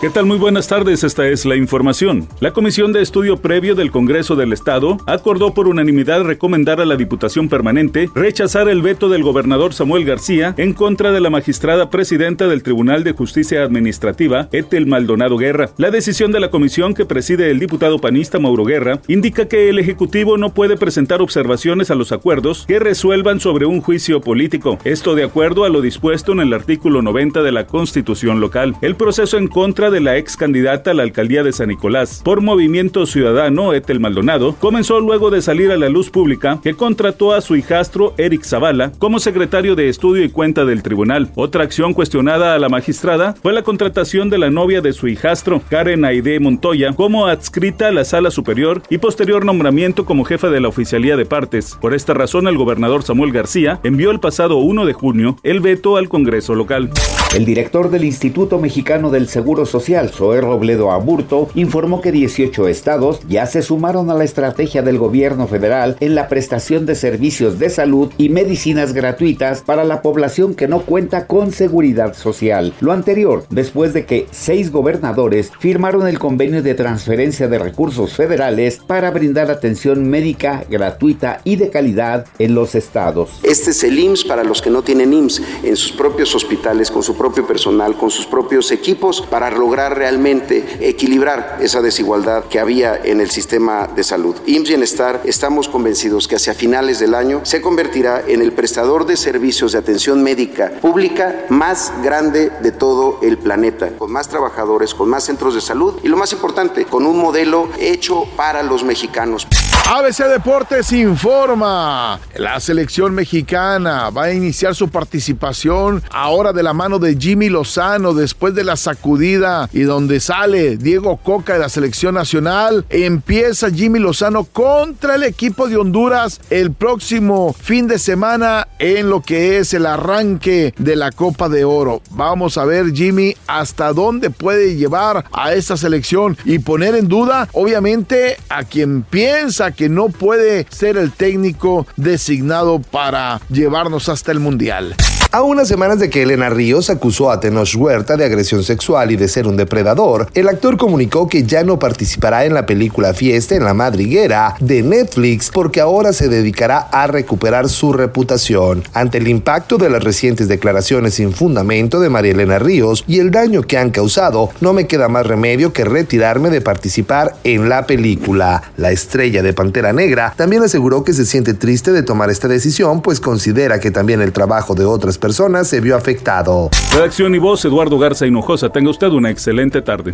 ¿Qué tal? Muy buenas tardes, esta es la información. La Comisión de Estudio Previo del Congreso del Estado acordó por unanimidad recomendar a la Diputación Permanente rechazar el veto del gobernador Samuel García en contra de la magistrada presidenta del Tribunal de Justicia Administrativa, Etel Maldonado Guerra. La decisión de la comisión que preside el diputado panista Mauro Guerra indica que el Ejecutivo no puede presentar observaciones a los acuerdos que resuelvan sobre un juicio político. Esto de acuerdo a lo dispuesto en el artículo 90 de la Constitución local. El proceso en contra de la ex candidata a la alcaldía de San Nicolás por Movimiento Ciudadano, Etel Maldonado, comenzó luego de salir a la luz pública que contrató a su hijastro Eric Zavala como secretario de estudio y cuenta del tribunal. Otra acción cuestionada a la magistrada fue la contratación de la novia de su hijastro, Karen Aide Montoya, como adscrita a la sala superior y posterior nombramiento como jefa de la oficialía de partes. Por esta razón, el gobernador Samuel García envió el pasado 1 de junio el veto al Congreso local. El director del Instituto Mexicano del Seguro Social, Zoé Robledo Aburto, informó que 18 estados ya se sumaron a la estrategia del gobierno federal en la prestación de servicios de salud y medicinas gratuitas para la población que no cuenta con seguridad social. Lo anterior, después de que seis gobernadores firmaron el convenio de transferencia de recursos federales para brindar atención médica gratuita y de calidad en los estados. Este es el IMSS para los que no tienen IMSS en sus propios hospitales con su propio personal, con sus propios equipos, para lograr realmente equilibrar esa desigualdad que había en el sistema de salud. IMSS Bienestar, estamos convencidos que hacia finales del año se convertirá en el prestador de servicios de atención médica pública más grande de todo el planeta, con más trabajadores, con más centros de salud y lo más importante, con un modelo hecho para los mexicanos. ABC Deportes informa. La selección mexicana va a iniciar su participación ahora de la mano Jimmy Lozano después de la sacudida y donde sale Diego Coca de la selección nacional. Empieza Jimmy Lozano contra el equipo de Honduras el próximo fin de semana en lo que es el arranque de la Copa de Oro. Vamos a ver Jimmy hasta dónde puede llevar a esta selección y poner en duda obviamente a quien piensa que no puede ser el técnico designado para llevarnos hasta el Mundial. A unas semanas de que Elena Ríos acusó a Tenoch Huerta de agresión sexual y de ser un depredador, el actor comunicó que ya no participará en la película Fiesta en la Madriguera de Netflix porque ahora se dedicará a recuperar su reputación. Ante el impacto de las recientes declaraciones sin fundamento de María Elena Ríos y el daño que han causado, no me queda más remedio que retirarme de participar en la película. La estrella de Pantera Negra también aseguró que se siente triste de tomar esta decisión, pues considera que también el trabajo de otras personas se vio afectado. Redacción y voz, Eduardo Garza Hinojosa. Tenga usted una excelente tarde.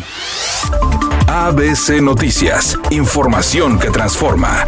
ABC Noticias. Información que transforma.